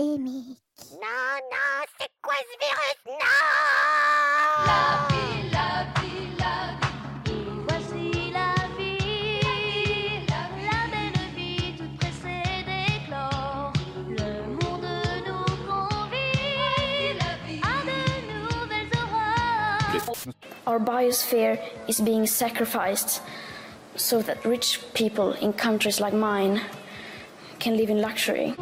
pandémique. Non, non, c'est quoi ce virus Non La vie, la vie, la vie. Voici la vie. La belle vie toute pressée d'éclore. Le monde nous convie à de nouvelles horreurs. Our biosphere is being sacrificed so that rich people in countries like mine can live in luxury.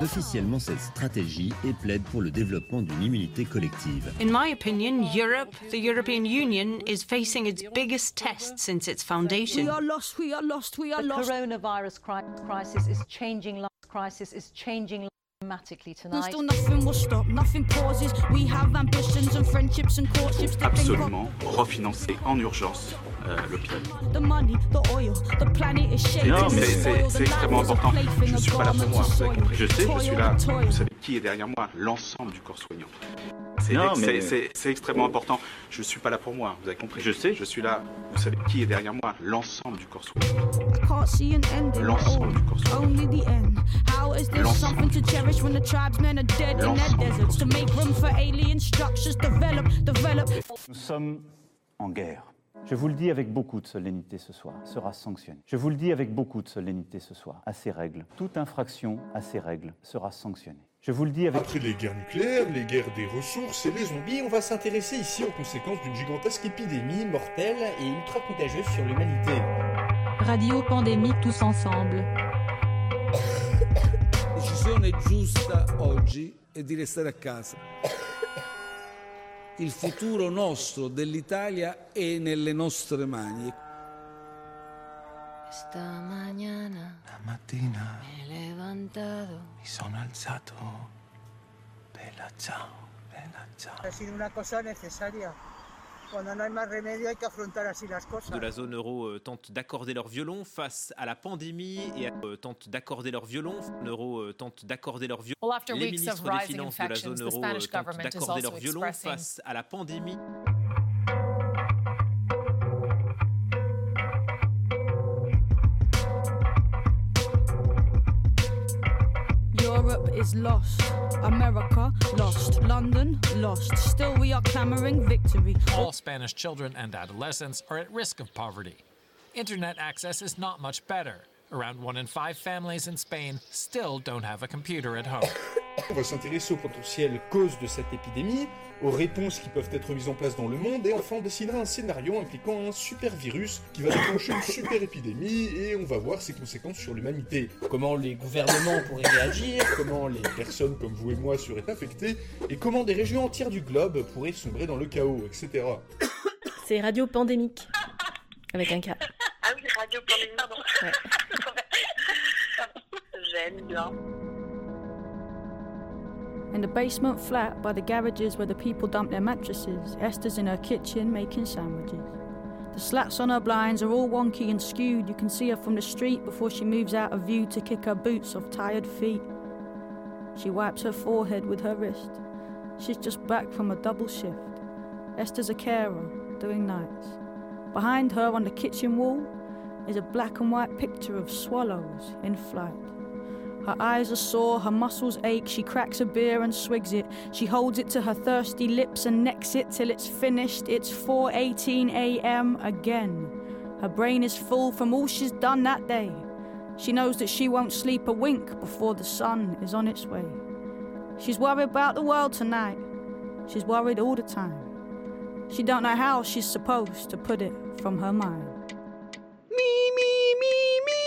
Officiellement cette stratégie et plaide pour le développement d'une immunité collective. In my opinion, Europe, the European Union, is facing its biggest test since its foundation. We are lost, we are lost, we are The coronavirus cri- crisis is changing lives. Crisis is changing lives dramatically And tonight. still nothing will stop, nothing pauses. We have ambitions and friendships and courtships that think absolument refinancer en urgence euh, shaking. Non, mais c'est extrêmement important. Je a suis pas là pour moi, to vous avez soil. compris. Je sais, je suis là. Vous savez qui est derrière moi? L'ensemble du corps soignant. C'est extrêmement important. Je suis pas là pour moi, vous avez compris. Je sais, je suis là. Vous savez qui est derrière moi? L'ensemble du corps soignant. I can't see an end in it L'ensemble du corps soignant. Only the end. How is this L'ensemble something to cherish when the tribesmen are dead in their L'ensemble du deserts? To make room for alien structures, develop, develop. Nous sommes en guerre. Je vous le dis avec beaucoup de solennité ce soir, sera sanctionné. Je vous le dis avec beaucoup de solennité ce soir, à ces règles. Toute infraction à ces règles sera sanctionnée. Je vous le dis avec... Après les guerres nucléaires, les guerres des ressources et les zombies, on va s'intéresser ici aux conséquences d'une gigantesque épidémie mortelle et ultra contagieuse sur l'humanité. Radio Pandémique tous ensemble. La decisione giusta oggi è di restare a casa. Il futuro nostro dell'Italia è nelle nostre mani. Esta mañana La mattina me he levantado. mi sono alzato. Bella ciao, bella ciao. Ha sido una cosa necesaria. De la zone euro euh, tentent d'accorder leur violon face à la pandémie et euh, tentent d'accorder leur violon. L'euro euh, tente d'accorder leur violon. Les ministres des Finances de la zone euro euh, tentent d'accorder leur violon expressing face à la pandémie. Is lost. America lost. London lost. Still, we are clamoring victory. All Spanish children and adolescents are at risk of poverty. Internet access is not much better. Around one in five families in Spain still don't have a computer at home. On va s'intéresser aux potentielles causes de cette épidémie, aux réponses qui peuvent être mises en place dans le monde, et enfin on dessinera un scénario impliquant un super virus qui va déclencher une super épidémie, et on va voir ses conséquences sur l'humanité. Comment les gouvernements pourraient réagir, comment les personnes comme vous et moi seraient affectées, et comment des régions entières du globe pourraient sombrer dans le chaos, etc. C'est Radio Pandémique. Avec un K. Ah oui, Radio Pandémie, pardon. J'aime bien. In the basement flat by the garages where the people dump their mattresses, Esther's in her kitchen making sandwiches. The slats on her blinds are all wonky and skewed. You can see her from the street before she moves out of view to kick her boots off tired feet. She wipes her forehead with her wrist. She's just back from a double shift. Esther's a carer, doing nights. Behind her on the kitchen wall is a black and white picture of swallows in flight. Her eyes are sore, her muscles ache. She cracks a beer and swigs it. She holds it to her thirsty lips and necks it till it's finished. It's 4:18 a.m. again. Her brain is full from all she's done that day. She knows that she won't sleep a wink before the sun is on its way. She's worried about the world tonight. She's worried all the time. She don't know how she's supposed to put it from her mind. m'appelle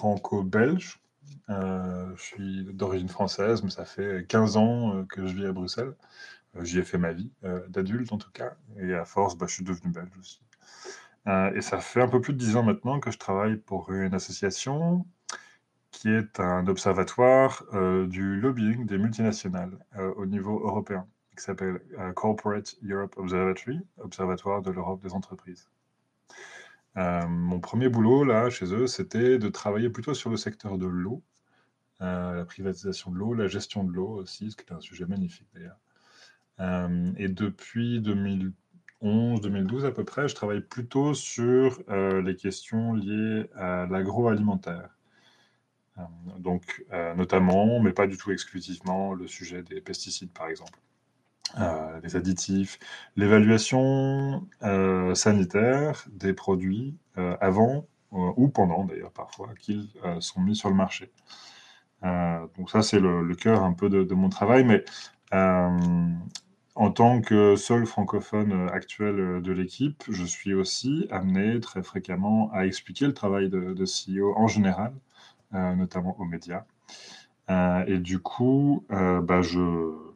franco-belge. Euh, je suis d'origine française, mais ça fait 15 ans euh, que je vis à Bruxelles. Euh, J'y ai fait ma vie, d'adulte en tout cas. Et à force, bah, je suis devenu belge aussi. Et ça fait un peu plus de 10 ans maintenant que je travaille pour une association qui est un observatoire du lobbying des multinationales au niveau européen, qui s'appelle Corporate Europe Observatory, Observatoire de l'Europe des entreprises. Euh, mon premier boulot là chez eux, c'était de travailler plutôt sur le secteur de l'eau, euh, la privatisation de l'eau, la gestion de l'eau aussi, ce qui est un sujet magnifique d'ailleurs. Euh, et depuis 2011-2012 à peu près, je travaille plutôt sur les questions liées à l'agroalimentaire. Donc, notamment, mais pas du tout exclusivement, le sujet des pesticides, par exemple, euh, des additifs, l'évaluation euh, sanitaire des produits euh, avant ou pendant, d'ailleurs, parfois, qu'ils sont mis sur le marché. Donc ça, c'est le, cœur un peu de, mon travail, mais en tant que seul francophone actuel de l'équipe, je suis aussi amené très fréquemment à expliquer le travail de, CEO en général, notamment aux médias. Et du coup, bah, je,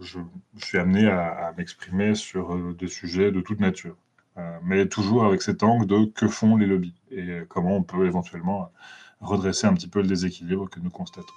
je, suis amené à, m'exprimer sur euh, des sujets de toute nature, Euh, mais toujours avec cet angle de que font les lobbies et comment on peut éventuellement redresser un petit peu le déséquilibre que nous constatons.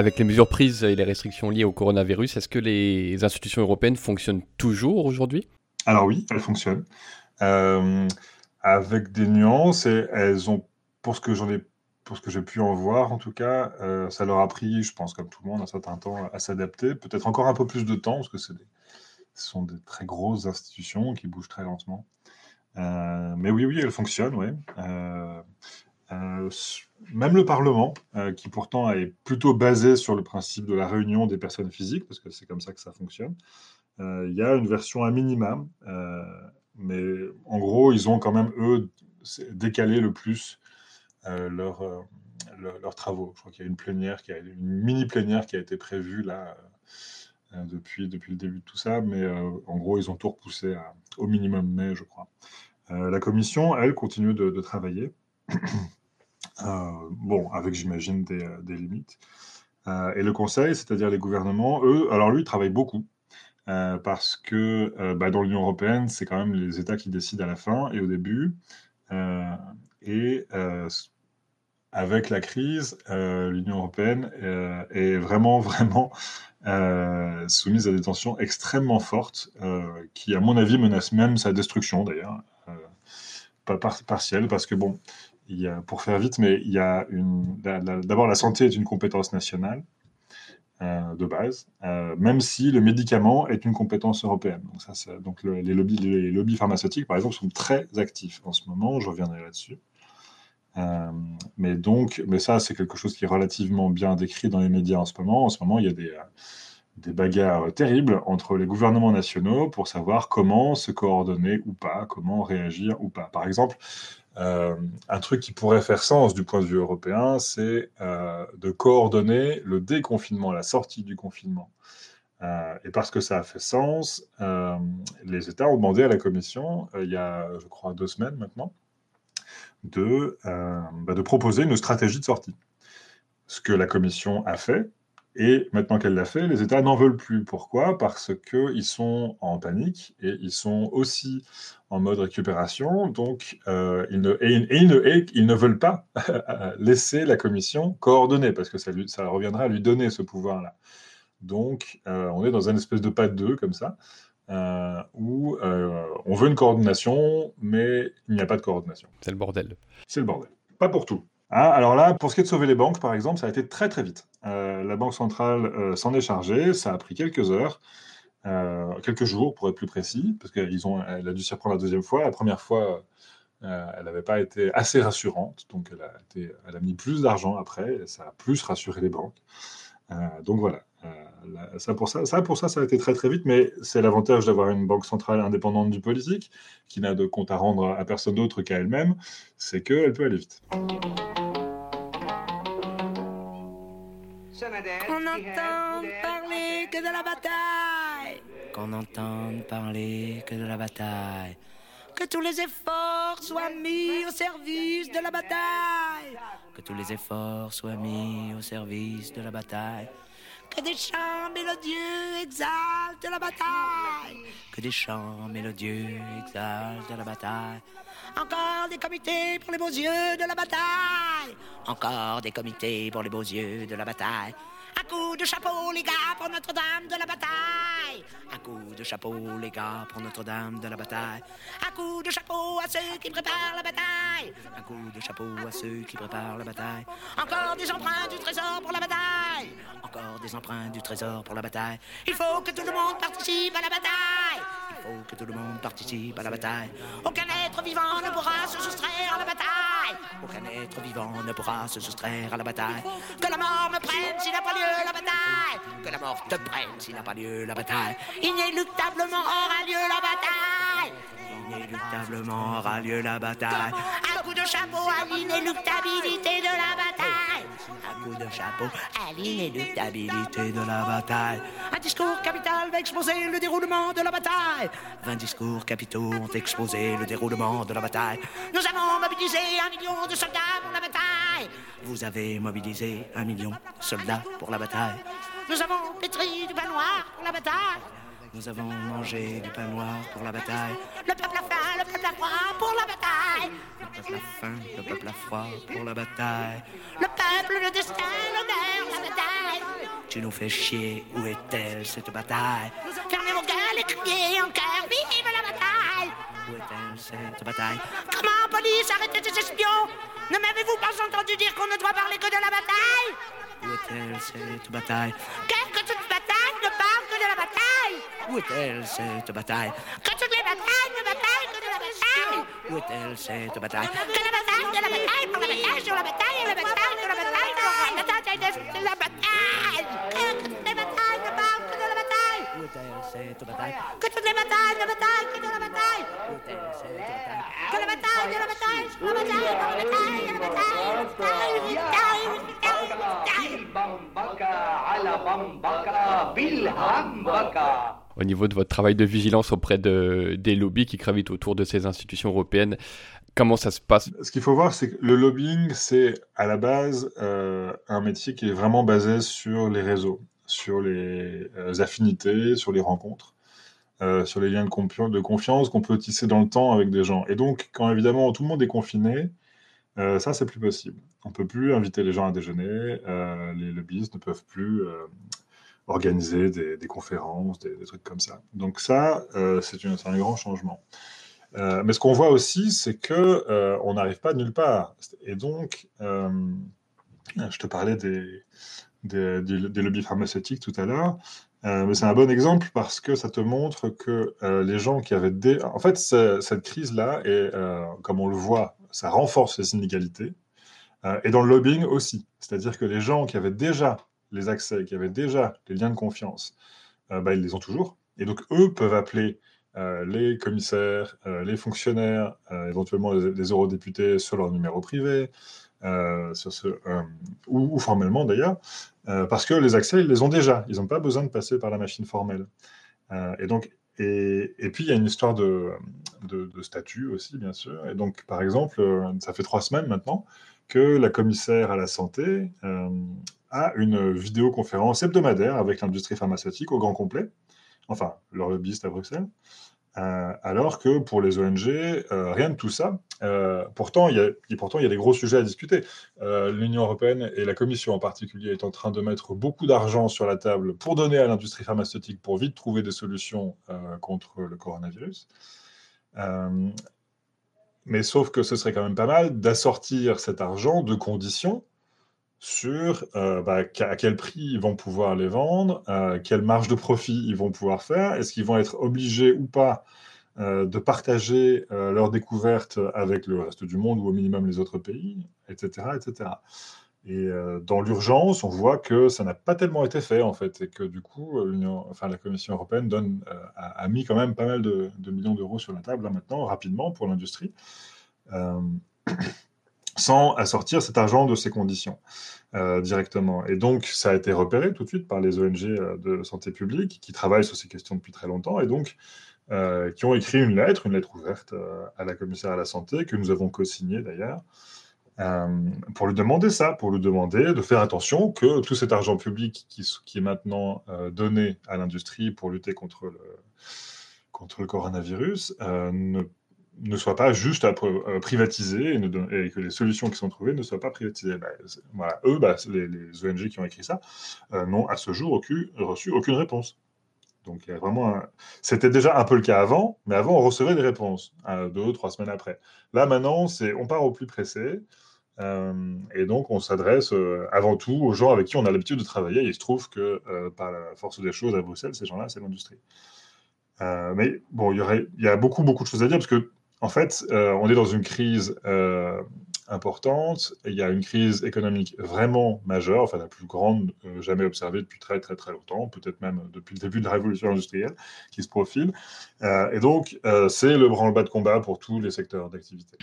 Avec les mesures prises et les restrictions liées au coronavirus, est-ce que les institutions européennes fonctionnent toujours aujourd'hui? Alors oui, elles fonctionnent. Euh, avec des nuances et elles ont, pour ce que j'en ai, pour ce que j'ai pu en voir en tout cas, euh, ça leur a pris, je pense comme tout le monde, un certain temps à s'adapter. Peut-être encore un peu plus de temps parce que ce sont des très grosses institutions qui bougent très lentement. Euh, mais oui, oui, elles fonctionnent, s- même le Parlement, euh, qui pourtant est plutôt basé sur le principe de la réunion des personnes physiques, parce que c'est comme ça que ça fonctionne, euh, il y a une version à minimum, euh, mais en gros, ils ont quand même, eux, décalé le plus euh, leurs euh, leur- leurs travaux. Je crois qu'il y a une plénière, qui a, une mini plénière qui a été prévue là euh, euh, depuis, depuis le début de tout ça, mais euh, en gros, ils ont tout repoussé au minimum mai, je crois. Euh, la commission, elle, continue de travailler. Euh, bon, avec, j'imagine, des, euh, limites. Euh, et le Conseil, c'est-à-dire les gouvernements, eux, alors lui, travaillent beaucoup. parce que bah, dans l'Union européenne, c'est quand même les États qui décident à la fin et au début. Et avec la crise, l'Union européenne est vraiment, vraiment soumise à des tensions extrêmement fortes, qui, à mon avis, menacent même sa destruction, d'ailleurs, pas par- partielle, parce que, bon, pour faire vite, mais il y a une. D'abord, la santé est une compétence nationale euh, de base, euh, même si le médicament est une compétence européenne. Donc, les, lobbies, pharmaceutiques, par exemple, sont très actifs en ce moment. Je reviendrai là-dessus. Euh, mais donc, mais ça, c'est quelque chose qui est relativement bien décrit dans les médias en ce moment. En ce moment, il y a des, des bagarres terribles entre les gouvernements nationaux pour savoir comment se coordonner ou pas, comment réagir ou pas. Par exemple, euh, un truc qui pourrait faire sens du point de vue européen, c'est euh, de coordonner le déconfinement, la sortie du confinement. Euh, et parce que ça a fait sens, les États ont demandé à la Commission, il y a, je crois, deux semaines maintenant, bah, de proposer une stratégie de sortie. Ce que la Commission a fait, et maintenant qu'elle l'a fait, les États n'en veulent plus. Pourquoi? Parce qu'ils sont en panique et ils sont aussi en mode récupération, donc euh, ils, ne, et, et ils ne, et ils ne veulent pas laisser la Commission coordonner, parce que ça, lui, ça reviendra à lui donner ce pouvoir-là. Donc euh, on est dans une espèce de pas de deux comme ça, euh, où on veut une coordination, mais il n'y a pas de coordination. C'est le bordel. C'est le bordel. Pas pour tout. Hein, alors là, pour ce qui est de sauver les banques, par exemple, ça a été très très vite. Euh, la Banque centrale euh, s'en est chargée, ça a pris quelques heures, euh, quelques jours pour être plus précis, parce qu'elle a dû s'y reprendre la deuxième fois. La première fois, elle n'avait pas été assez rassurante, donc elle a, mis plus d'argent après, ça a plus rassuré les banques. Donc voilà, là, ça, pour ça, ça pour ça, ça a été très très vite, mais c'est l'avantage d'avoir une banque centrale indépendante du politique, qui n'a de compte à rendre à personne d'autre qu'à elle-même, c'est qu'elle peut aller vite. Qu'on entende parler que de la bataille. Qu'on entende parler que de la bataille. Que tous les efforts soient mis au service de la bataille. Que tous les efforts soient mis au service de la bataille. Que des chants mélodieux exaltent la bataille. Que des chants mélodieux exaltent la bataille. Encore des comités pour les beaux yeux de la bataille. Encore des comités pour les beaux yeux de la bataille. Un coup de chapeau, les gars, pour Notre-Dame de la bataille. Un coup de chapeau, les gars, pour Notre-Dame de la bataille. Un coup de chapeau à ceux qui préparent la bataille. Un coup de chapeau à ceux qui préparent la bataille. Encore des emprunts du trésor pour la bataille. Encore des emprunts du trésor pour la bataille. Il faut que tout le monde participe à la bataille. Il faut que tout le monde participe à la bataille. Aucun être vivant ne pourra se soustraire à la bataille. Aucun être vivant ne pourra se soustraire à la bataille. Que la mort me prenne s'il n'a pas lieu la bataille. Que la mort te prenne s'il n'a pas lieu la bataille. Inéluctablement aura lieu la bataille. Inéluctablement aura lieu la bataille. Un coup de chapeau à l'inéluctabilité de la bataille? Un coup de chapeau à l'inéluctabilité de la bataille. Un discours capital va exposer le déroulement de la bataille. 20 discours capitaux ont exposé le déroulement de la bataille. Nous avons mobilisé un million de soldats pour la bataille. Vous avez mobilisé un million de soldats pour la bataille. Nous avons pétri du pain noir pour la bataille. Nous avons mangé du pain noir pour la bataille. Le peuple a faim, le peuple a froid pour la bataille. Le peuple a faim, le peuple a froid pour la bataille. Le peuple, le destin, l'honneur, la bataille. Tu nous fais chier, où est-elle cette bataille? Fermez vos gueules et criez en cœur, vive la bataille. Où est-elle cette bataille? Comment, police, arrêtez ces espions? Ne m'avez-vous pas entendu dire qu'on ne doit parler que de la bataille? Où est-elle cette bataille? Que, que toute bataille ne de la bataille Où est-elle cette bataille Que toutes les batailles ne parlent que de la bataille Où est-elle cette bataille Que la bataille, de la bataille, pour la bataille, sur la bataille, la bataille, de la bataille, pour la bataille, de la bataille Que toutes les batailles ne parlent que de la bataille Où est-elle cette bataille Que toutes les batailles ne bataillent que de la bataille Où est-elle cette bataille Que la bataille, de la bataille, sur la bataille, pour la bataille, de la bataille, de bataille, de la bataille Au niveau de votre travail de vigilance auprès de, des lobbies qui gravitent autour de ces institutions européennes, comment ça se passe? Ce qu'il faut voir, c'est que le lobbying, c'est à la base euh, un métier qui est vraiment basé sur les réseaux, sur les euh, affinités, sur les rencontres, euh, sur les liens de, confi- de confiance qu'on peut tisser dans le temps avec des gens. Et donc, quand évidemment tout le monde est confiné, euh, ça, c'est plus possible. On peut plus inviter les gens à déjeuner, euh, les lobbyistes ne peuvent plus euh, organiser des, conférences, des, trucs comme ça. Donc ça, c'est un grand changement. Mais ce qu'on voit aussi, c'est que on n'arrive pas de nulle part. Et donc, je te parlais des, lobbies pharmaceutiques tout à l'heure, mais c'est un bon exemple parce que ça te montre que les gens qui avaient des... En fait, cette crise-là, et comme on le voit, ça renforce les inégalités, euh, et dans le lobbying aussi. C'est-à-dire que les gens qui avaient déjà les accès, qui avaient déjà les liens de confiance, euh, bah, ils les ont toujours. Et donc, eux peuvent appeler euh, les commissaires, les fonctionnaires, éventuellement les, eurodéputés sur leur numéro privé, sur ce, ou, ou formellement d'ailleurs, parce que les accès, ils les ont déjà. Ils n'ont pas besoin de passer par la machine formelle. Et donc, et, puis il y a une histoire de statut aussi, bien sûr. Et donc, par exemple, euh, ça fait trois semaines maintenant que la commissaire à la santé euh, a une vidéoconférence hebdomadaire avec l'industrie pharmaceutique au grand complet, enfin, leur lobbyiste à Bruxelles. Euh, alors que pour les ONG, euh, rien de tout ça. Euh, pourtant, il y a, pourtant, il y a des gros sujets à discuter. L'Union européenne et la Commission en particulier est en train de mettre beaucoup d'argent sur la table pour donner à l'industrie pharmaceutique pour vite trouver des solutions contre le coronavirus. Mais sauf que ce serait quand même pas mal d'assortir cet argent de conditions sur euh, bah, à quel prix ils vont pouvoir les vendre, euh, quelle marge de profit ils vont pouvoir faire, est-ce qu'ils vont être obligés ou pas euh, de partager leurs découvertes avec le reste du monde ou au minimum les autres pays, etc. etc. Et dans l'urgence, on voit que ça n'a pas tellement été fait, en fait, et que du coup, enfin, la Commission européenne donne, a, mis quand même pas mal de, de millions d'euros sur la table, là, maintenant, rapidement, pour l'industrie, sans assortir cet argent de ces conditions euh, directement. Et donc, ça a été repéré tout de suite par les ONG euh, de santé publique qui travaillent sur ces questions depuis très longtemps, et donc euh, qui ont écrit une lettre, une lettre ouverte à la commissaire à la santé, que nous avons co-signée d'ailleurs, pour lui demander ça, pour lui demander de faire attention que tout cet argent public qui, qui est maintenant donné à l'industrie pour lutter contre le, contre le coronavirus ne, ne soit pas juste à euh, privatisé et, que les solutions qui sont trouvées ne soient pas privatisées. Bah, eux, bah, les, ONG qui ont écrit ça, euh, n'ont à ce jour reçu aucune réponse. Donc, C'était déjà un peu le cas avant, mais avant, on recevait des réponses, euh, deux trois semaines après. Là, maintenant, on part au plus pressé, et donc on s'adresse avant tout aux gens avec qui on a l'habitude de travailler. Il se trouve que, par la force des choses à Bruxelles, ces gens-là, c'est l'industrie. Mais bon, il y, il y a beaucoup, beaucoup de choses à dire, parce que, en fait, euh, on est dans une crise euh, importante, il y a une crise économique vraiment majeure, enfin la plus grande euh, jamais observée depuis très, très, très longtemps, peut-être même depuis le début de la révolution industrielle, qui se profile. Et donc, c'est le branle-bas de combat pour tous les secteurs d'activité.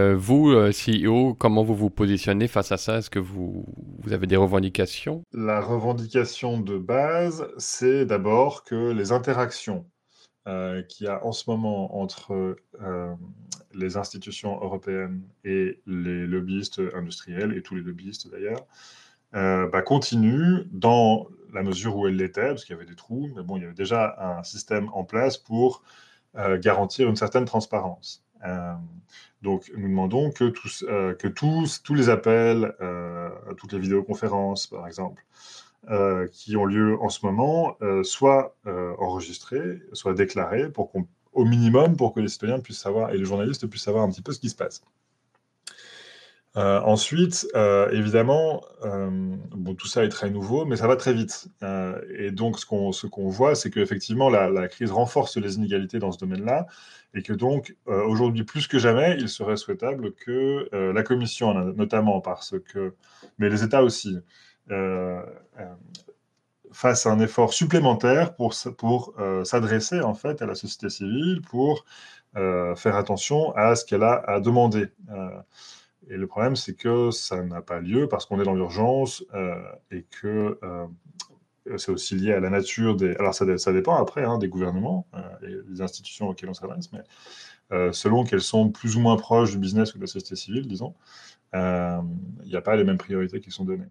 Euh, vous, euh, CEO, comment vous vous positionnez face à ça? Est-ce que vous, avez des revendications? La revendication de base, c'est d'abord que les interactions euh, qu'il y a en ce moment entre les institutions européennes et les lobbyistes industriels, et tous les lobbyistes d'ailleurs, bah, continuent dans la mesure où elles l'étaient, parce qu'il y avait des trous, mais bon, il y avait déjà un système en place pour garantir une certaine transparence. Euh, donc, nous demandons que tous, euh, les appels, euh, toutes les vidéoconférences, par exemple, qui ont lieu en ce moment, soient enregistrés, soient déclarés, au minimum, pour que les citoyens puissent savoir et les journalistes puissent savoir un petit peu ce qui se passe. Euh, ensuite, euh, évidemment, euh, bon, tout ça est très nouveau, mais ça va très vite. Et donc, ce qu'on ce qu'on voit, c'est qu'effectivement, la, la crise renforce les inégalités dans ce domaine-là, et que donc, aujourd'hui, plus que jamais, il serait souhaitable que la Commission, notamment parce que, mais les États aussi, fassent un effort supplémentaire pour, pour s'adresser en fait à la société civile, pour faire attention à ce qu'elle a à demander. Et le problème, c'est que ça n'a pas lieu parce qu'on est dans l'urgence euh, et que euh, c'est aussi lié à la nature des. Alors, ça, dé- ça dépend après hein, des gouvernements euh, et des institutions auxquelles on s'adresse, mais selon qu'elles sont plus ou moins proches du business ou de la société civile, disons, il n'y a pas les mêmes priorités qui sont données.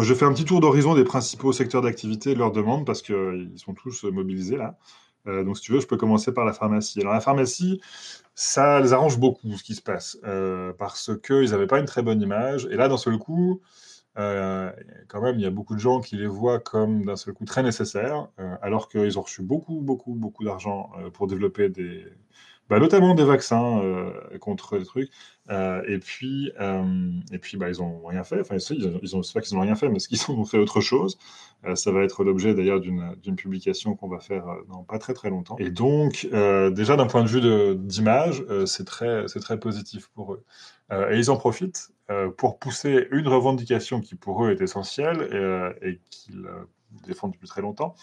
Je fais un petit tour d'horizon des principaux secteurs d'activité et de leurs demandes parce qu'ils sont tous euh, mobilisés là. Euh, donc, si tu veux, je peux commencer par la pharmacie. Alors, la pharmacie, ça les arrange beaucoup ce qui se passe euh, parce qu'ils n'avaient pas une très bonne image. Et là, d'un seul coup, euh, quand même, il y a beaucoup de gens qui les voient comme d'un seul coup très nécessaires, euh, alors qu'ils ont reçu beaucoup, beaucoup, beaucoup d'argent euh, pour développer des, bah, notamment des vaccins euh, contre les trucs. Euh, et puis, euh, et puis bah, ils n'ont rien fait. Enfin, ils, ils ont, pas qu'ils n'ont rien fait, mais ce qu'ils ont fait autre chose. Ça va être l'objet d'ailleurs d'une publication qu'on va faire dans pas très très longtemps. Et donc, déjà d'un point de vue d'image, c'est très, très positif pour eux. Et ils en profitent pour pousser une revendication qui pour eux est essentielle et qu'ils défendent depuis très longtemps,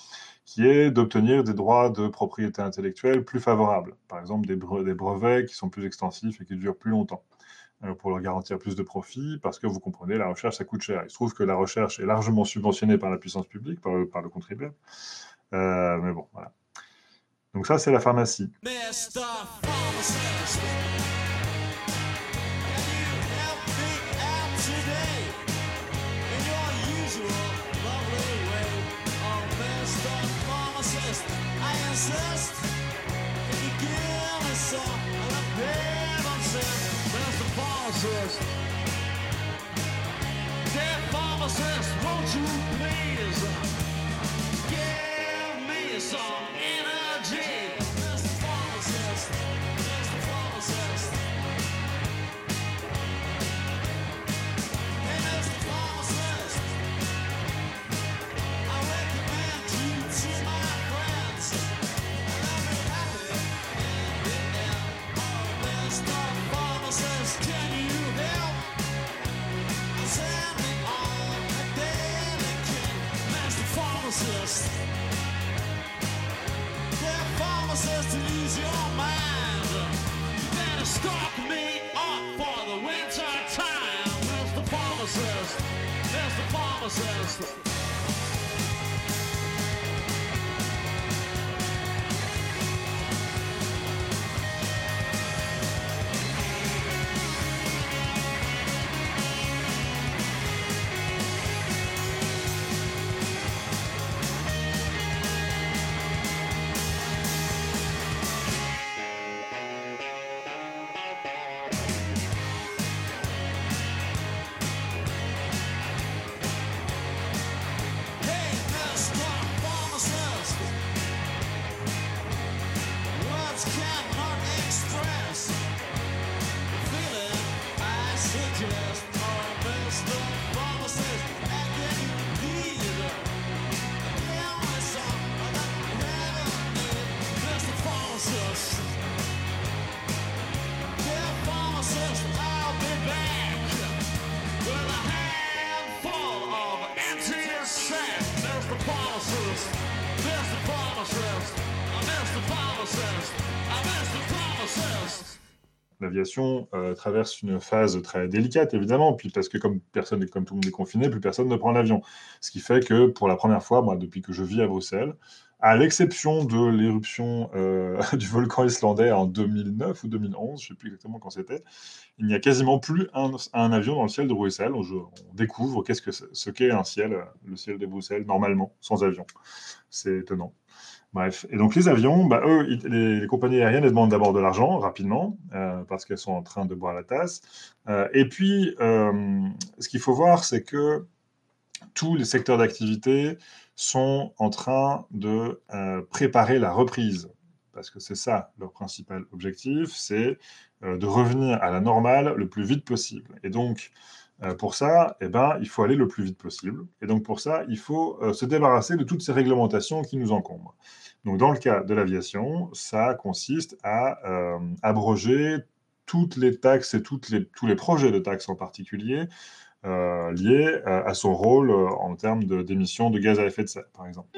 qui est d'obtenir des droits de propriété intellectuelle plus favorables. Par exemple, des, bre- des brevets qui sont plus extensifs et qui durent plus longtemps euh, pour leur garantir plus de profit, parce que vous comprenez, la recherche, ça coûte cher. Il se trouve que la recherche est largement subventionnée par la puissance publique, par, le- par le contribuable. Euh, mais bon, voilà. Donc ça, c'est la pharmacie. Pharmacist? Dear pharmacist, won't you please give me some ourselves. L'aviation euh, traverse une phase très délicate, évidemment, puis parce que comme personne, comme tout le monde est confiné, plus personne ne prend l'avion. Ce qui fait que pour la première fois, moi, depuis que je vis à Bruxelles, à l'exception de l'éruption euh, du volcan islandais en 2009 ou 2011, je ne sais plus exactement quand c'était, il n'y a quasiment plus un, avion dans le ciel de Bruxelles. On, on découvre qu'est-ce que ce qu'est un ciel, le ciel de Bruxelles, normalement, sans avion. C'est étonnant. Bref, et donc les avions, bah, eux, les, compagnies aériennes elles demandent d'abord de l'argent rapidement euh, parce qu'elles sont en train de boire la tasse. Euh, et puis, euh, ce qu'il faut voir, c'est que tous les secteurs d'activité sont en train de préparer la reprise parce que c'est ça leur principal objectif, c'est de revenir à la normale le plus vite possible. Et donc, pour ça, eh ben, il faut aller le plus vite possible. Et donc, pour ça, il faut euh, se débarrasser de toutes ces réglementations qui nous encombrent. Donc, dans le cas de l'aviation, ça consiste à euh, abroger toutes les taxes et les, tous les projets de taxes en particulier euh, liés euh, à son rôle euh, en termes de- d'émissions de gaz à effet de serre, par exemple.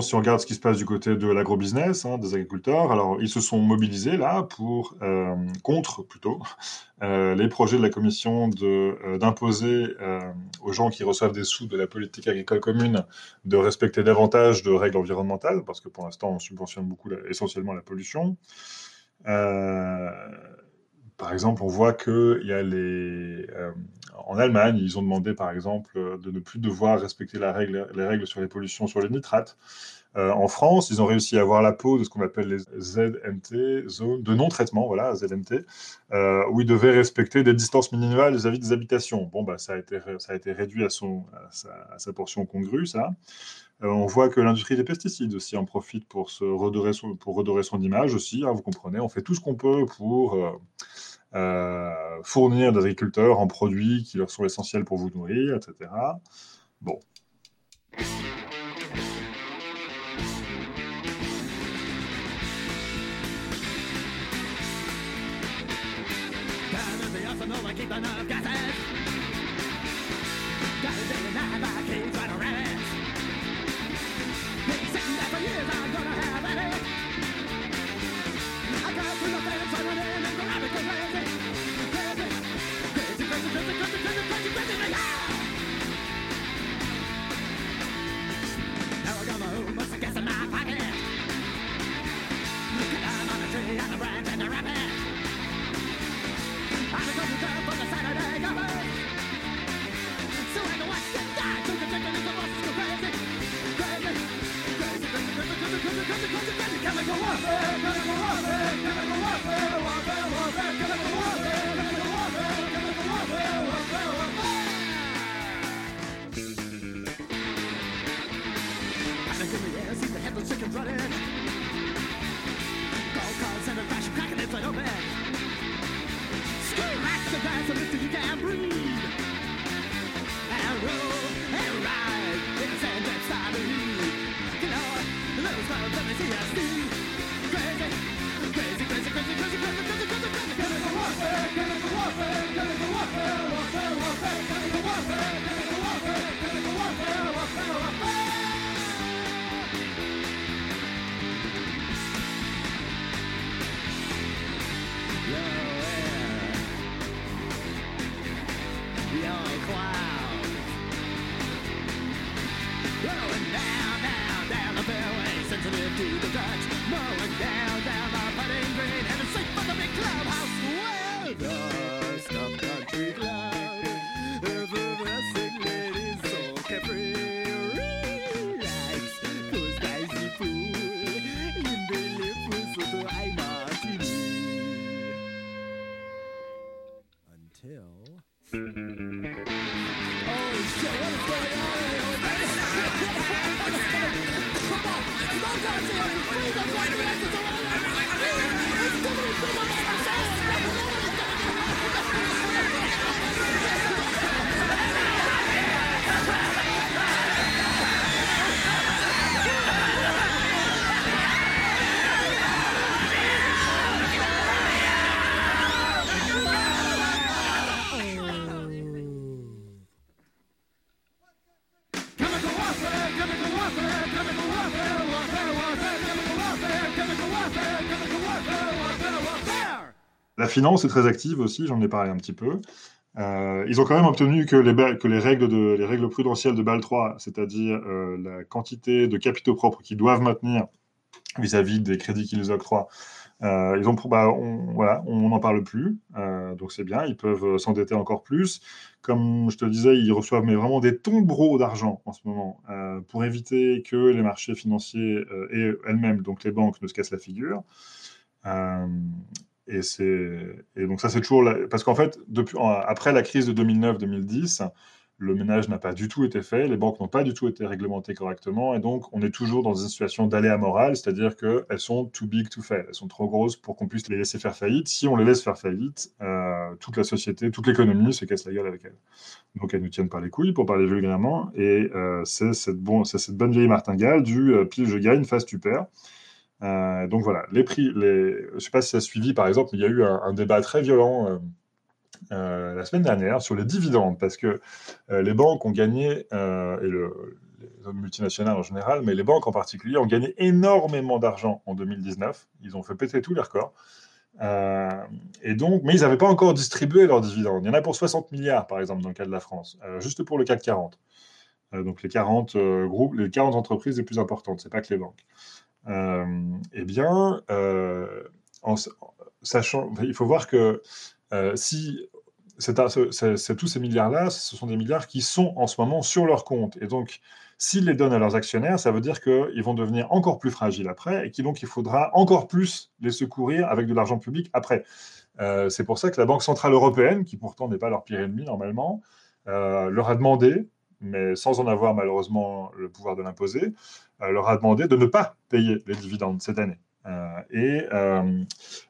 Si on regarde ce qui se passe du côté de l'agrobusiness, hein, des agriculteurs, alors ils se sont mobilisés là pour euh, contre plutôt euh, les projets de la Commission euh, d'imposer aux gens qui reçoivent des sous de la politique agricole commune de respecter davantage de règles environnementales, parce que pour l'instant on subventionne beaucoup essentiellement la pollution. Euh, par exemple, on voit que il y a les, euh, en Allemagne, ils ont demandé, par exemple, de ne plus devoir respecter la règle, les règles sur les pollutions sur les nitrates. Euh, en France, ils ont réussi à avoir la peau de ce qu'on appelle les ZNT, zones de non-traitement, voilà, ZNT, euh, où ils devaient respecter des distances minimales vis-à-vis des habitations. Bon, bah, ça a été, ça a été réduit à, son, à, sa, portion congrue, ça. On voit que l'industrie des pesticides aussi en profite pour, se redorer, son, pour redorer son image aussi, hein, vous comprenez. On fait tout ce qu'on peut pour euh, fournir des agriculteurs en produits qui leur sont essentiels pour vous nourrir, etc. Bon. Finance est très active aussi, j'en ai parlé un petit peu. Euh, ils ont quand même obtenu que les, règles, de, les règles prudentielles de BAL 3, c'est-à-dire euh, la quantité de capitaux propres qu'ils doivent maintenir vis-à-vis des crédits qu'ils octroient, euh, ils ont, bah, on, voilà, n'en parle plus, donc c'est bien, ils peuvent s'endetter encore plus. Comme je te disais, ils reçoivent mais vraiment des tombereaux d'argent en ce moment pour éviter que les marchés financiers et elles-mêmes, donc les banques, ne se cassent la figure. Et, et donc ça, c'est toujours... la- Parce qu'en fait, depuis, après la crise de 2009-2010, le ménage n'a pas du tout été fait, les banques n'ont pas du tout été réglementées correctement, et donc on est toujours dans une situation d'aléa morale, c'est-à-dire qu'elles sont too big to fail, elles sont trop grosses pour qu'on puisse les laisser faire faillite. Si on les laisse faire faillite, euh, toute la société, toute l'économie se casse la gueule avec elles. Donc elles nous tiennent par les couilles, pour parler vulgairement, et euh, c'est cette, bon, c'est cette bonne vieille martingale du euh, pile je gagne, face tu perds. Euh, donc voilà, les prix, je ne sais pas si ça a suivi par exemple, mais il y a eu un, débat très violent euh, euh, la semaine dernière sur les dividendes, parce que les banques ont gagné, et le- les multinationales en général, mais les banques en particulier ont gagné énormément d'argent en 2019. Ils ont fait péter tous les records. Et donc, mais ils n'avaient pas encore distribué leurs dividendes. Il y en a pour 60 milliards, par exemple, dans le cas de la France, juste pour le CAC 40. Euh, donc les 40 euh, groupes, les 40 entreprises les plus importantes, c'est pas que les banques. Euh, eh bien, euh, sachant, il faut voir que euh, si tous ces milliards-là, ce sont des milliards qui sont en ce moment sur leur compte. Et donc, s'ils les donnent à leurs actionnaires, ça veut dire qu'ils vont devenir encore plus fragiles après et qu'il il faudra encore plus les secourir avec de l'argent public après. C'est pour ça que la Banque Centrale Européenne, qui pourtant n'est pas leur pire ennemi normalement, leur a demandé, mais sans en avoir malheureusement le pouvoir de l'imposer, leur a demandé de ne pas payer les dividendes cette année. Euh, et euh,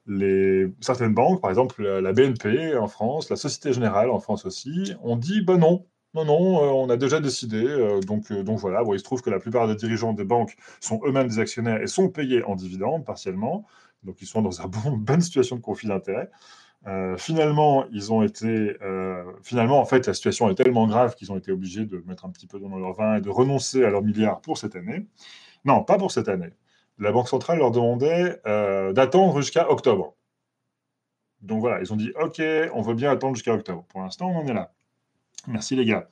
les, certaines banques, par exemple la, BNP en France, la Société Générale en France aussi, ont dit bah non, non, non, euh, on a déjà décidé. euh, donc, euh, donc voilà, bon, il se trouve que la plupart des dirigeants des banques sont eux-mêmes des actionnaires et sont payés en dividendes partiellement. Donc ils sont dans une bon, bonne situation de conflit d'intérêts. Euh, finalement, ils ont été. euh, finalement, en fait, la situation est tellement grave qu'ils ont été obligés de mettre un petit peu dans leur vin et de renoncer à leurs milliards pour cette année. Non, pas pour cette année. La Banque centrale leur demandait euh, d'attendre jusqu'à octobre. Donc voilà, ils ont dit OK, on veut bien attendre jusqu'à octobre. Pour l'instant, on en est là. Merci les gars.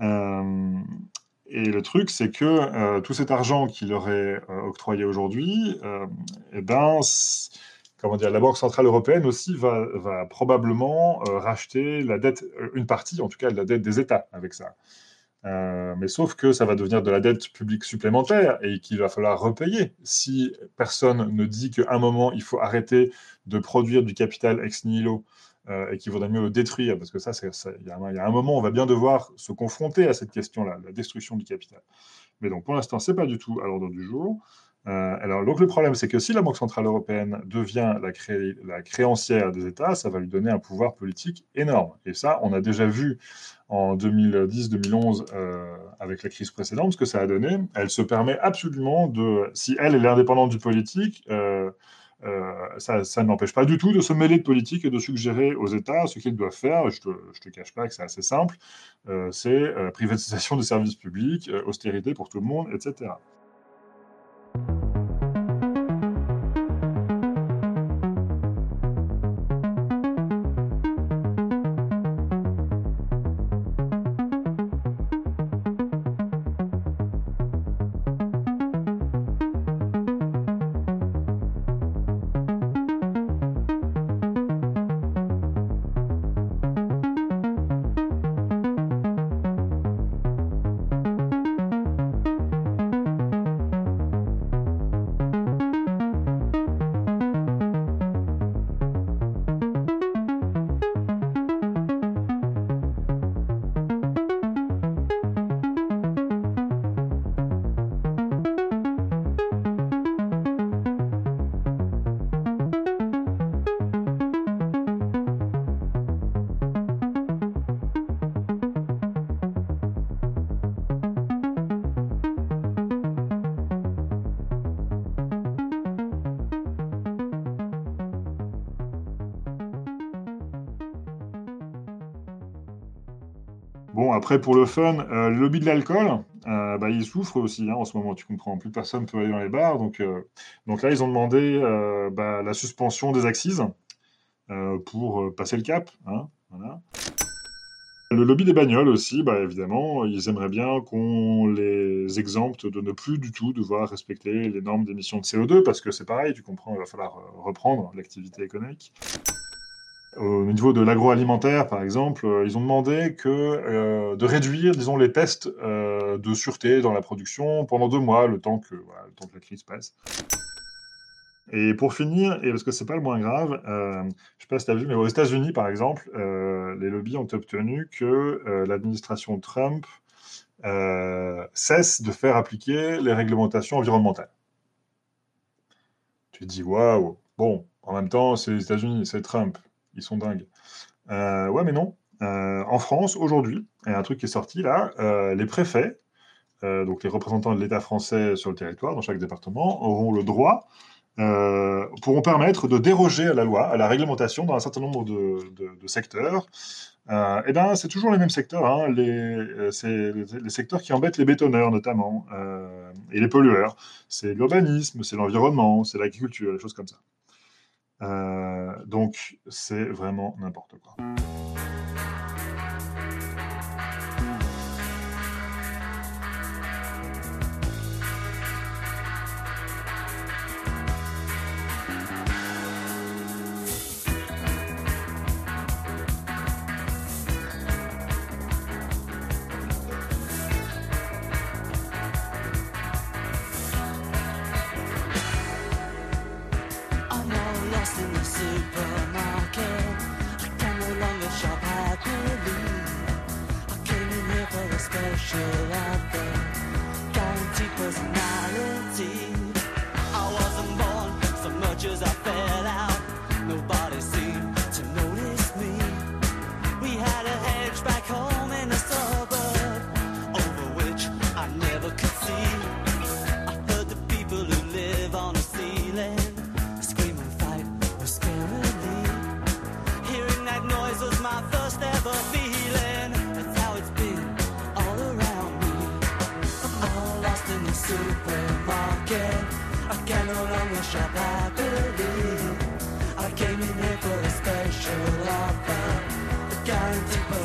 Et le truc, c'est que tout cet argent qu'il leur est octroyé aujourd'hui, eh ben, comment dire, la Banque centrale européenne aussi va, probablement euh, racheter la dette, euh, une partie, en tout cas, de la dette des États avec ça. Euh, mais sauf que ça va devenir de la dette publique supplémentaire et qu'il va falloir repayer. Si personne ne dit qu'à un moment, il faut arrêter de produire du capital ex nihilo et qu'il vaudrait mieux le détruire, parce que ça, il y, y a un moment, on va bien devoir se confronter à cette question-là, la destruction du capital. Mais donc, pour l'instant, c'est pas du tout à l'ordre du jour. Euh, alors, donc, le problème, c'est que si la Banque Centrale Européenne devient la, cré- la créancière des États, ça va lui donner un pouvoir politique énorme. Et ça, on a déjà vu en 2010-2011 euh, avec la crise précédente ce que ça a donné. Elle se permet absolument de, si elle, est indépendante du politique, euh, ça, ça ne l'empêche pas du tout de se mêler de politique et de suggérer aux États ce qu'ils doivent faire. Je ne te, te cache pas que c'est assez simple. C'est privatisation des services publics, austérité pour tout le monde, etc. après, pour le fun, euh, le lobby de l'alcool, euh, bah, il souffre aussi hein, en ce moment, tu comprends. Plus personne peut aller dans les bars. Donc, euh, donc là, ils ont demandé euh, bah, la suspension des euh, pour passer le cap. hein. Le lobby des bagnoles aussi, bah, évidemment, ils aimeraient bien qu'on les exempte de ne plus du tout devoir respecter les normes d'émission de CO2, parce que c'est pareil, tu comprends, il va falloir reprendre l'activité économique. Au niveau de l'agroalimentaire, par exemple, euh, ils ont demandé que, euh, de réduire, disons, les tests euh, de sûreté dans la production pendant deux mois, le temps que, le temps que la crise passe. Et pour finir, et parce que c'est pas le moins grave, euh, je sais pas si as vu, mais aux États-Unis, par exemple, euh, les lobbies ont obtenu que euh, l'administration Trump euh, cesse de faire appliquer les réglementations environnementales. Tu te dis, waouh, bon, en même temps, c'est les États-Unis, c'est Trump, ils sont dingues. Euh, ouais, mais non. Euh, en France, aujourd'hui, il y a un truc qui est sorti là, euh, les préfets, donc les représentants de l'État français sur le territoire, dans chaque département, auront le droit pourront permettre de déroger à la loi, à la réglementation dans un certain nombre de, secteurs. Et ben, c'est toujours les mêmes secteurs, hein, les, c'est les, secteurs qui embêtent les bétonneurs notamment, et les pollueurs. C'est l'urbanisme, c'est l'environnement, c'est l'agriculture, des choses comme ça. Euh, donc, c'est vraiment n'importe quoi. Personality. I wasn't born so much as I fell out. Nobody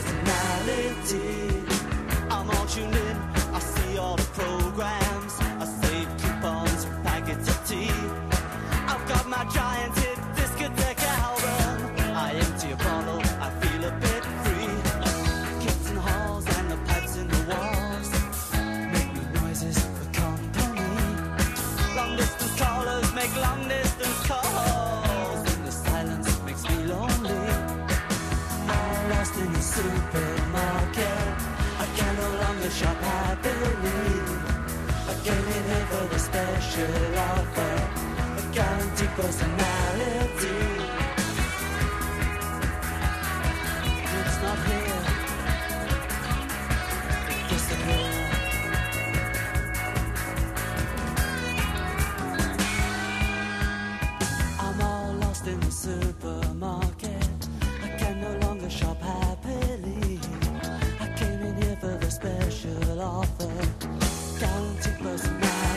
personality. For the special offer, a guaranteed personality. It's not here. I'm all lost in the supermarket. I can no longer shop happily. I came in here for the special offer, guaranteed personality.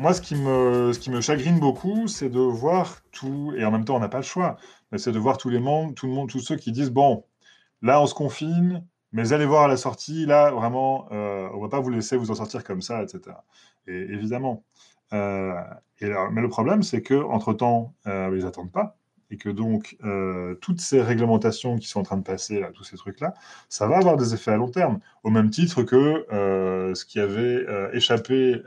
Moi, ce qui me, chagrine beaucoup, c'est de voir tout, et en même temps, on n'a pas le choix, mais c'est de voir tous les membres, tout le monde, tous ceux qui disent, bon, là, on se confine, mais allez voir à la sortie, là, vraiment, euh, on ne va pas vous laisser vous en sortir comme ça, etc. Et évidemment. Euh, mais le problème, c'est qu'entre-temps, euh, ils n'attendent pas, et que donc, euh, toutes ces réglementations qui sont en train de passer, tous ces trucs-là, ça va avoir des effets à long terme, au même titre que ce qui avait échappé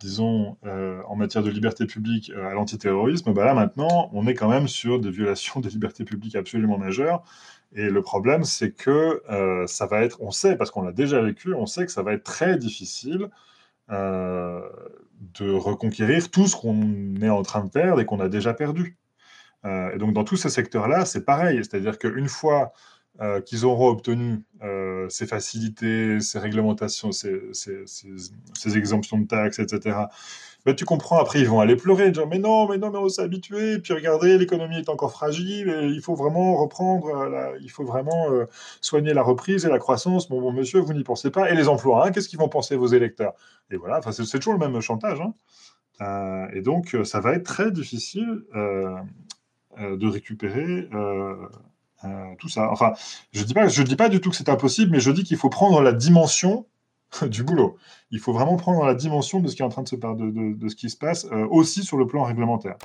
disons, euh, en matière de liberté publique euh, à l'antiterrorisme, bah là maintenant, on est quand même sur des violations des libertés publiques absolument majeures. Et le problème, c'est que euh, ça va être, on sait, parce qu'on l'a déjà vécu, on sait que ça va être très difficile de reconquérir tout ce qu'on est en train de perdre et qu'on a déjà perdu. Et donc, dans tous ces secteurs-là, c'est pareil. C'est-à-dire qu'une fois euh, qu'ils auront obtenu euh, ces facilités, ces réglementations, ces, exemptions de taxes, etc., ben, tu comprends, après, ils vont aller pleurer, dire, mais non, mais non, mais on s'est habitué, puis regardez, l'économie est encore fragile, et il faut vraiment reprendre, il faut vraiment euh, soigner la reprise et la croissance. Bon, bon monsieur, vous n'y pensez pas. Et les emplois, hein, qu'est-ce qu'ils vont penser vos électeurs? Et voilà, c'est toujours le même chantage. hein. Et donc, ça va être très difficile de récupérer euh, tout ça. Enfin, je dis dis pas du tout que c'est impossible, mais je dis qu'il faut prendre la dimension du boulot. Il faut vraiment prendre la dimension de ce qui est en train de se de ce qui se passe euh, aussi sur le plan réglementaire.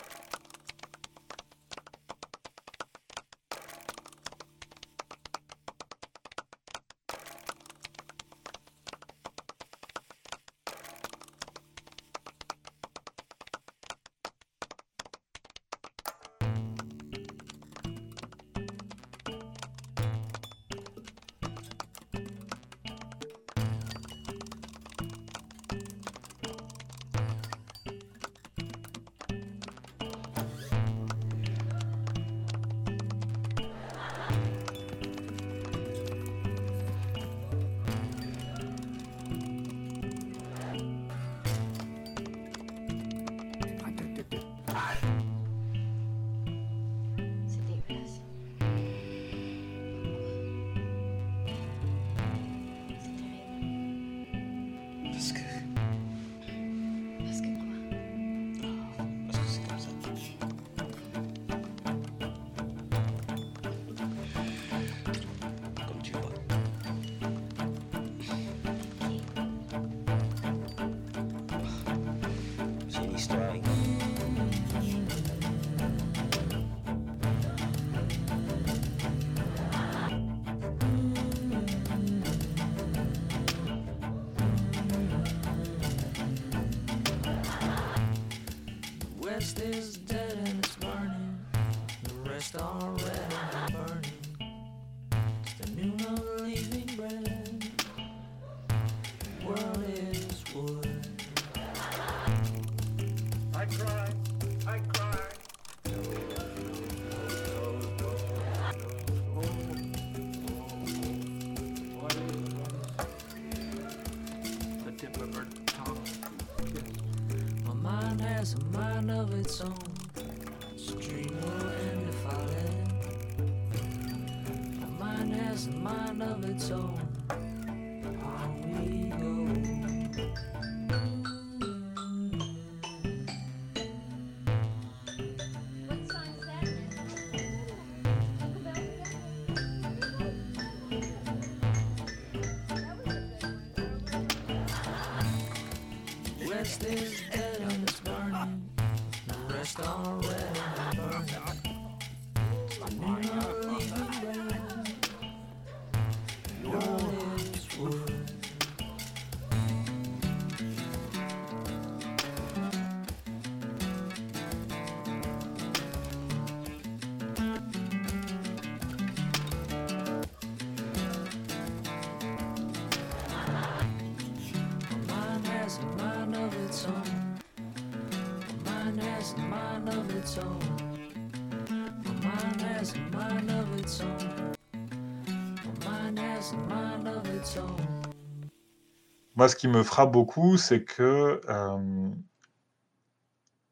Moi, ce qui me frappe beaucoup, c'est que euh,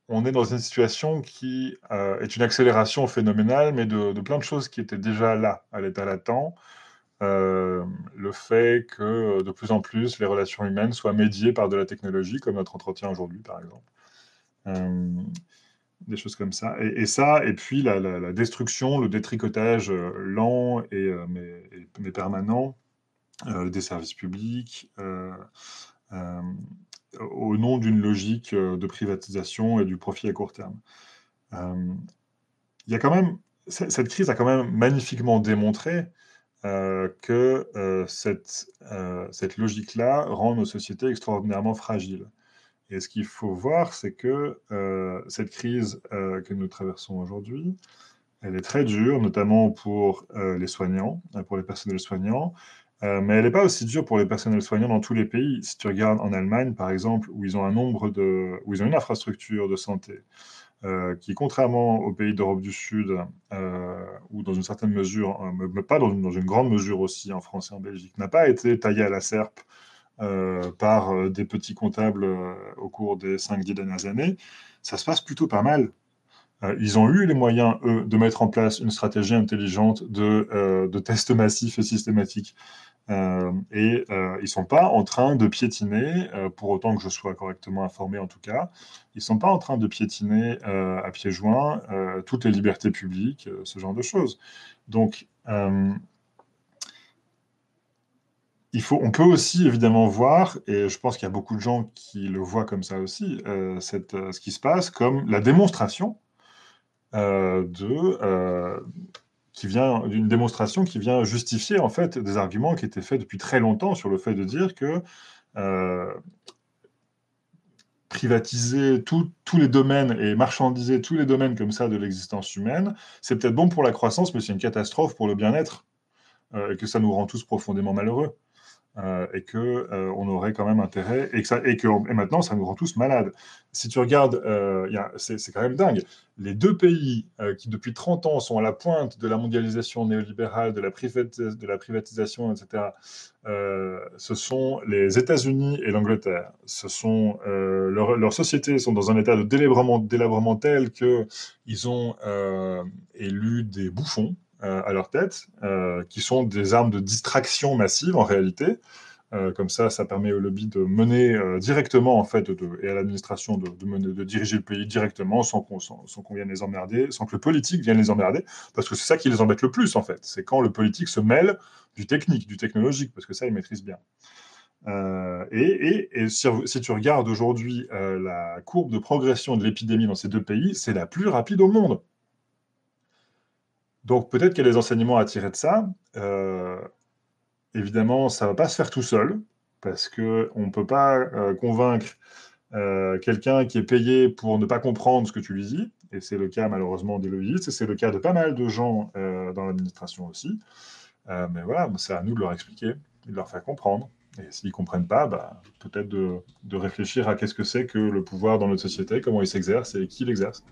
on est dans une situation qui euh, est une accélération phénoménale, mais de, plein de choses qui étaient déjà là, à l'état latent. Euh, le fait que euh, de plus en plus les relations humaines soient médiées par de la technologie, comme notre entretien aujourd'hui, par exemple. Des choses comme ça. Et, ça, et puis la, destruction, le détricotage lent et, mais, et- mais permanent des services publics, euh, euh, au nom d'une logique euh, de privatisation et du profit à court terme. Euh, Il y a quand même, cette crise a quand même magnifiquement démontré euh, que euh, cette, euh, cette logique-là rend nos sociétés extraordinairement fragiles. Et ce qu'il faut voir, c'est que euh, cette crise euh, que nous traversons aujourd'hui, elle est très dure, notamment pour euh, les soignants, euh, pour les personnels soignants, Euh, mais elle n'est pas aussi dure pour les personnels soignants dans tous les pays. Si tu regardes en Allemagne, par exemple, où ils ont un nombre de, où ils ont une infrastructure de santé euh, qui, contrairement aux pays d'Europe du Sud, euh, ou dans une certaine mesure, euh, mais pas dans une, grande mesure aussi en France et en Belgique, n'a pas été taillée à la serpe par des petits comptables au cours des 5-10 dernières années, ça se passe plutôt pas mal. Ils ont eu les moyens, eux, de mettre en place une stratégie intelligente de tests massifs et systématiques. Euh, et euh, ils ne sont pas en train de piétiner, euh, pour autant que je sois correctement informé en tout cas, ils ne sont pas en train de piétiner à pieds joints toutes les libertés publiques, ce genre de choses. Donc, il faut, on peut aussi évidemment voir, et je pense qu'il y a beaucoup de gens qui le voient comme ça aussi, ce qui se passe comme la démonstration de, qui vient d'une démonstration qui vient justifier en fait des arguments qui étaient faits depuis très longtemps sur le fait de dire que euh, privatiser tous les domaines et marchandiser tous les domaines comme ça de l'existence humaine, c'est peut-être bon pour la croissance, mais c'est une catastrophe pour le bien-être euh, et que ça nous rend tous profondément malheureux. Euh, et que euh, on aurait quand même intérêt et que maintenant ça nous rend tous malades. Si tu regardes, euh, c'est quand même dingue. Les deux pays qui depuis 30 ans sont à la pointe de la mondialisation néolibérale, de la, privatisation, etc. ce sont les États-Unis et l'Angleterre. Ce sont leurs sociétés sont dans un état de délabrement, délabrement tel que ils ont élu des bouffons à leur tête, euh, qui sont des armes de distraction massive en réalité. Euh, comme ça, ça permet au lobby de mener euh, directement, en fait, et à l'administration de, mener- de diriger le pays directement sans qu'on vienne les emmerder, sans que le politique vienne les emmerder, parce que c'est ça qui les embête le plus, en fait. C'est quand le politique se mêle du technique, du technologique, parce que ça, ils maîtrisent bien. Euh, et si, tu regardes aujourd'hui euh, la courbe de progression de l'épidémie dans ces deux pays, c'est la plus rapide au monde. Donc peut-être qu'il y a des enseignements à tirer de ça. Euh, évidemment, ça ne va pas se faire tout seul, parce qu'on ne peut pas euh, convaincre euh, quelqu'un qui est payé pour ne pas comprendre ce que tu lui dis, et c'est le cas malheureusement des lobbyistes, et c'est le cas de pas mal de gens dans l'administration aussi. Mais voilà, c'est à nous de leur expliquer, de leur faire comprendre. Et s'ils ne comprennent pas, bah, peut-être de, de réfléchir à qu'est-ce que c'est que le pouvoir dans notre société, comment il s'exerce et qui l'exerce.